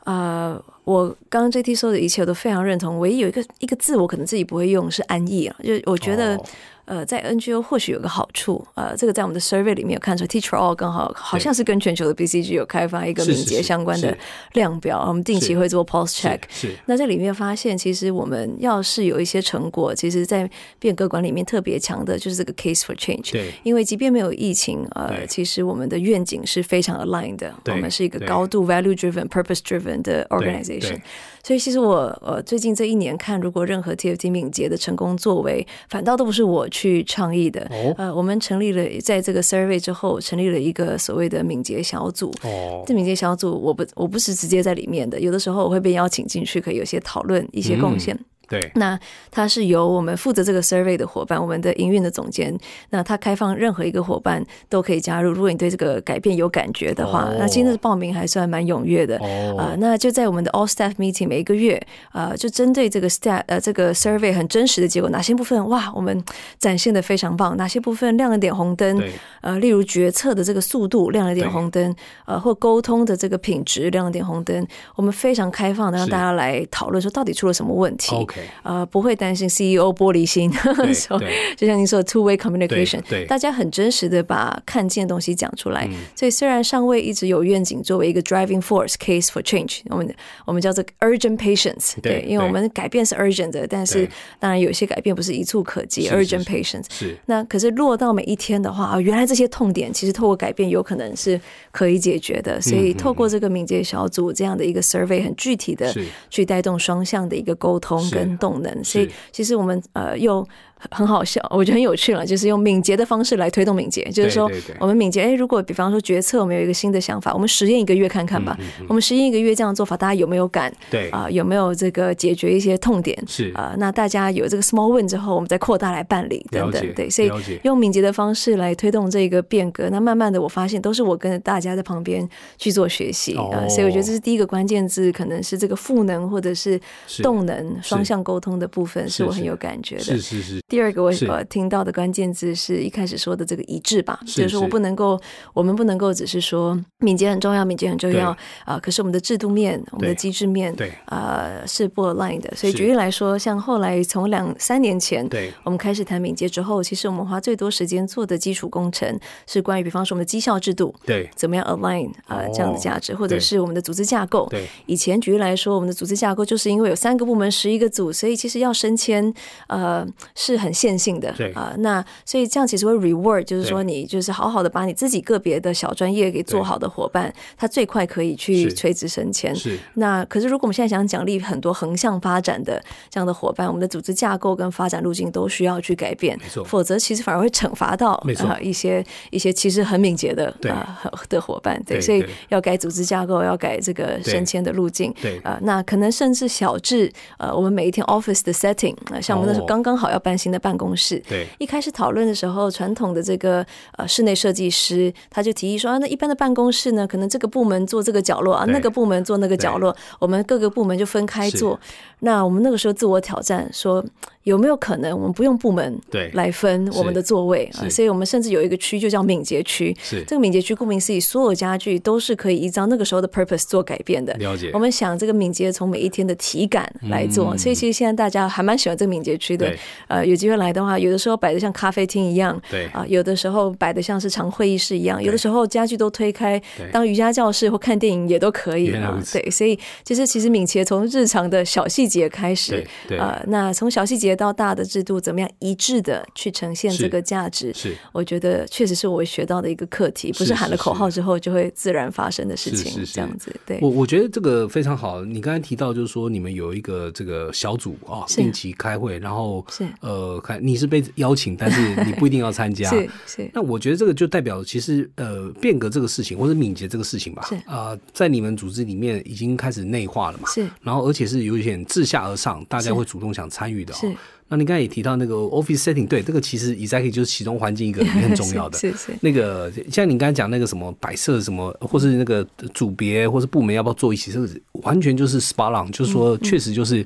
呃，我刚刚 J T 说的一切我都非常认同。唯一有一个一个字，我可能自己不会用是安逸啊，就我觉得。呃，在 NGO 或许有个好处，呃，这个在我们的 survey 里面有看出，Teach for All 刚好好像是跟全球的 BCG 有开发一个敏捷相关的量表，我们定期会做 pulse check。是。那在里面发现，其实我们要是有一些成果，其实，在变革管里面特别强的就是这个 case for change。对。因为即便没有疫情，呃，其实我们的愿景是非常 aligned 的，我们是一个高度 value driven、purpose driven 的 organization。所以，其实我呃最近这一年看，如果任何 TFT 敏捷的成功作为，反倒都不是我去倡议的。呃，我们成立了在这个 survey 之后，成立了一个所谓的敏捷小组。哦，这敏捷小组，我不我不是直接在里面的，有的时候我会被邀请进去，可以有些讨论，一些贡献。对，那它是由我们负责这个 survey 的伙伴，我们的营运的总监，那他开放任何一个伙伴都可以加入。如果你对这个改变有感觉的话，那今天的报名还算蛮踊跃的。啊，那就在我们的 all staff meeting 每一个月，呃，就针对这个 staff 呃这个 survey 很真实的结果，哪些部分哇，我们展现的非常棒，哪些部分亮了点红灯，呃，例如决策的这个速度亮了点红灯，呃，或沟通的这个品质亮了点红灯，我们非常开放的让大家来讨论说到底出了什么问题。呃，不会担心 CEO 玻璃心，就像您说的 two way communication，大家很真实的把看见的东西讲出来。所以虽然上位一直有愿景作为一个 driving force case for change，我们我们叫做 urgent patience，对，因为我们改变是 urgent 的，但是当然有些改变不是一触可及，urgent patience。是。那可是落到每一天的话啊，原来这些痛点其实透过改变有可能是可以解决的。所以透过这个敏捷小组这样的一个 survey，很具体的去带动双向的一个沟通跟。动能，所以其实我们呃又。很好笑，我觉得很有趣了，就是用敏捷的方式来推动敏捷，就是说我们敏捷，哎，如果比方说决策，我们有一个新的想法，我们实验一个月看看吧。我们实验一个月这样做法，大家有没有感？对啊，有没有这个解决一些痛点？是啊，那大家有这个 small win 之后，我们再扩大来办理等等。对，所以用敏捷的方式来推动这个变革，那慢慢的我发现都是我跟大家在旁边去做学习啊，所以我觉得这是第一个关键字，可能是这个赋能或者是动能双向沟通的部分，是我很有感觉的。是是是。第二个我呃。听到的关键字是一开始说的这个一致吧，就是说我不能够，我们不能够只是说敏捷很重要，敏捷很重要啊。可是我们的制度面、我们的机制面，对呃是不 align 的。所以举例来说，像后来从两三年前，对，我们开始谈敏捷之后，其实我们花最多时间做的基础工程是关于，比方说我们的绩效制度，对，怎么样 align 啊这样的价值，或者是我们的组织架构。对，以前举例来说，我们的组织架构就是因为有三个部门、十一个组，所以其实要升迁呃是很线性的。对啊，那所以这样其实会 reward，就是说你就是好好的把你自己个别的小专业给做好的伙伴，他最快可以去垂直升迁。是。那可是如果我们现在想奖励很多横向发展的这样的伙伴，我们的组织架构跟发展路径都需要去改变。没错。否则其实反而会惩罚到啊一些一些其实很敏捷的啊的伙伴。对。所以要改组织架构，要改这个升迁的路径。对。啊，那可能甚至小至呃，我们每一天 office 的 setting 啊，像我们那时候刚刚好要搬新的办公室。对。一开始讨论的时候，传统的这个呃室内设计师，他就提议说啊，那一般的办公室呢，可能这个部门做这个角落啊，那个部门做那个角落，我们各个部门就分开做。那我们那个时候自我挑战说。有没有可能我们不用部门对来分我们的座位啊？所以我们甚至有一个区就叫敏捷区。是这个敏捷区，顾名思义，所有家具都是可以依照那个时候的 purpose 做改变的。了解。我们想这个敏捷从每一天的体感来做，所以其实现在大家还蛮喜欢这个敏捷区的。呃，有机会来的话，有的时候摆的像咖啡厅一样，对啊，有的时候摆的像是长会议室一样，有的时候家具都推开当瑜伽教室或看电影也都可以啊。对，所以就是其实敏捷从日常的小细节开始，对啊，那从小细节到大的制度。怎么样一致的去呈现这个价值？是，我觉得确实是我学到的一个课题，不是喊了口号之后就会自然发生的事情。这样子，对我我觉得这个非常好。你刚才提到就是说你们有一个这个小组啊，定期开会，然后是呃，看你是被邀请，但是你不一定要参加。是是。那我觉得这个就代表其实呃，变革这个事情或者敏捷这个事情吧，是啊，在你们组织里面已经开始内化了嘛。是。然后而且是有点自下而上，大家会主动想参与的。是。那你刚才也提到那个 office setting，对，这个其实 exactly 就是其中环境一个很重要的。是是。那个像你刚才讲那个什么摆设什么，或是那个组别或是部门要不要坐一起，这个完全就是 spot on，就是说确实就是。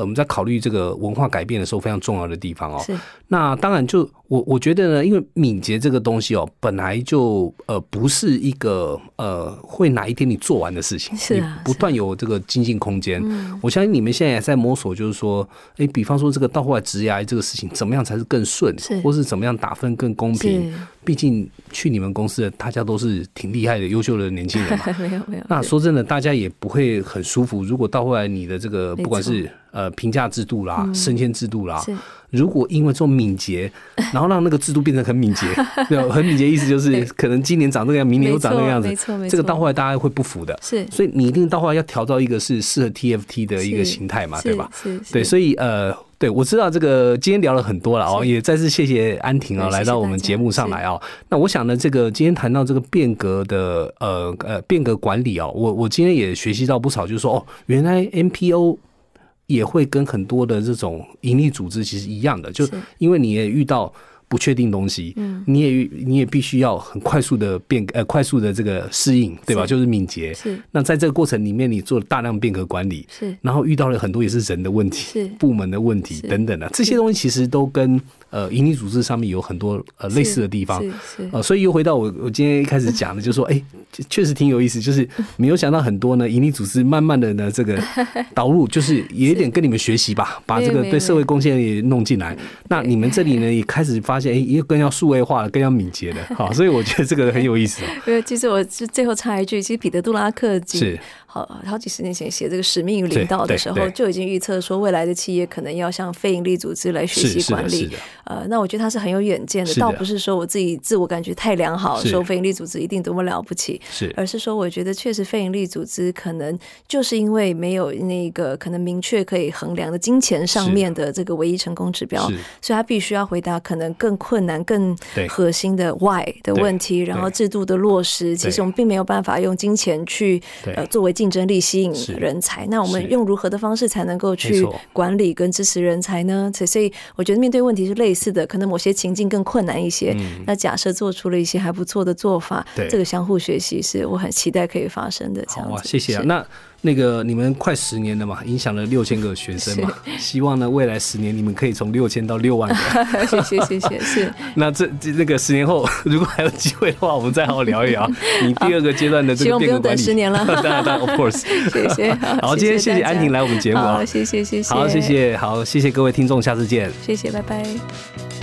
我们在考虑这个文化改变的时候，非常重要的地方哦。是。那当然，就我我觉得呢，因为敏捷这个东西哦，本来就呃不是一个呃会哪一天你做完的事情，是不断有这个精进空间。嗯。我相信你们现在也在摸索，就是说，哎，比方说这个到后来职涯这个事情，怎么样才是更顺，或是怎么样打分更公平？毕竟去你们公司的大家都是挺厉害的、优秀的年轻人嘛。没有没有。那说真的，大家也不会很舒服。如果到后来你的这个不管是呃，评价制度啦，升迁制度啦，如果因为这种敏捷，然后让那个制度变成很敏捷，对，很敏捷意思就是可能今年长这个样，明年又长那个样子，没错，没错，这个到后来大家会不服的，是，所以你一定到后来要调到一个是适合 TFT 的一个形态嘛，对吧？是，对，所以呃，对我知道这个今天聊了很多了哦，也再次谢谢安婷啊来到我们节目上来哦。那我想呢，这个今天谈到这个变革的呃呃变革管理哦，我我今天也学习到不少，就是说哦，原来 NPO。也会跟很多的这种盈利组织其实一样的，就因为你也遇到。不确定东西，嗯，你也你也必须要很快速的变呃快速的这个适应，对吧？就是敏捷。是。那在这个过程里面，你做了大量变革管理，是。然后遇到了很多也是人的问题，是部门的问题等等的这些东西，其实都跟呃营利组织上面有很多呃类似的地方。呃，所以又回到我我今天一开始讲的，就是说，哎，确实挺有意思，就是 没有想到很多呢，盈利组织慢慢的呢这个 导入，就是也有点跟你们学习吧，把这个对社会贡献也弄进来。那你们这里呢也开始发现，哎，也更要。数位化了更要敏捷的，好，所以我觉得这个很有意思。因为其实我是最后插一句，其实彼得·杜拉克是。好好几十年前写这个使命与领导的时候，就已经预测说未来的企业可能要向非盈利组织来学习管理。呃，那我觉得他是很有远见的，倒不是说我自己自我感觉太良好，说非盈利组织一定多么了不起，是，而是说我觉得确实非盈利组织可能就是因为没有那个可能明确可以衡量的金钱上面的这个唯一成功指标，所以他必须要回答可能更困难、更核心的 why 的问题，然后制度的落实，其实我们并没有办法用金钱去呃作为。竞争力吸引人才，那我们用如何的方式才能够去管理跟支持人才呢？所以我觉得面对问题是类似的，可能某些情境更困难一些。那假设做出了一些还不错的做法，这个相互学习是我很期待可以发生的。这样子，谢谢。那。那个你们快十年了嘛，影响了六千个学生嘛，希望呢未来十年你们可以从六千到六万个。谢谢谢谢是。那这这那个十年后如果还有机会的话，我们再好好聊一聊 你第二个阶段的这个变革管理。十年了。当然当然，of course。谢谢。好，今天谢谢安婷来我们节目啊，谢谢谢谢。好，谢谢，好，谢谢各位听众，下次见。谢谢，拜拜。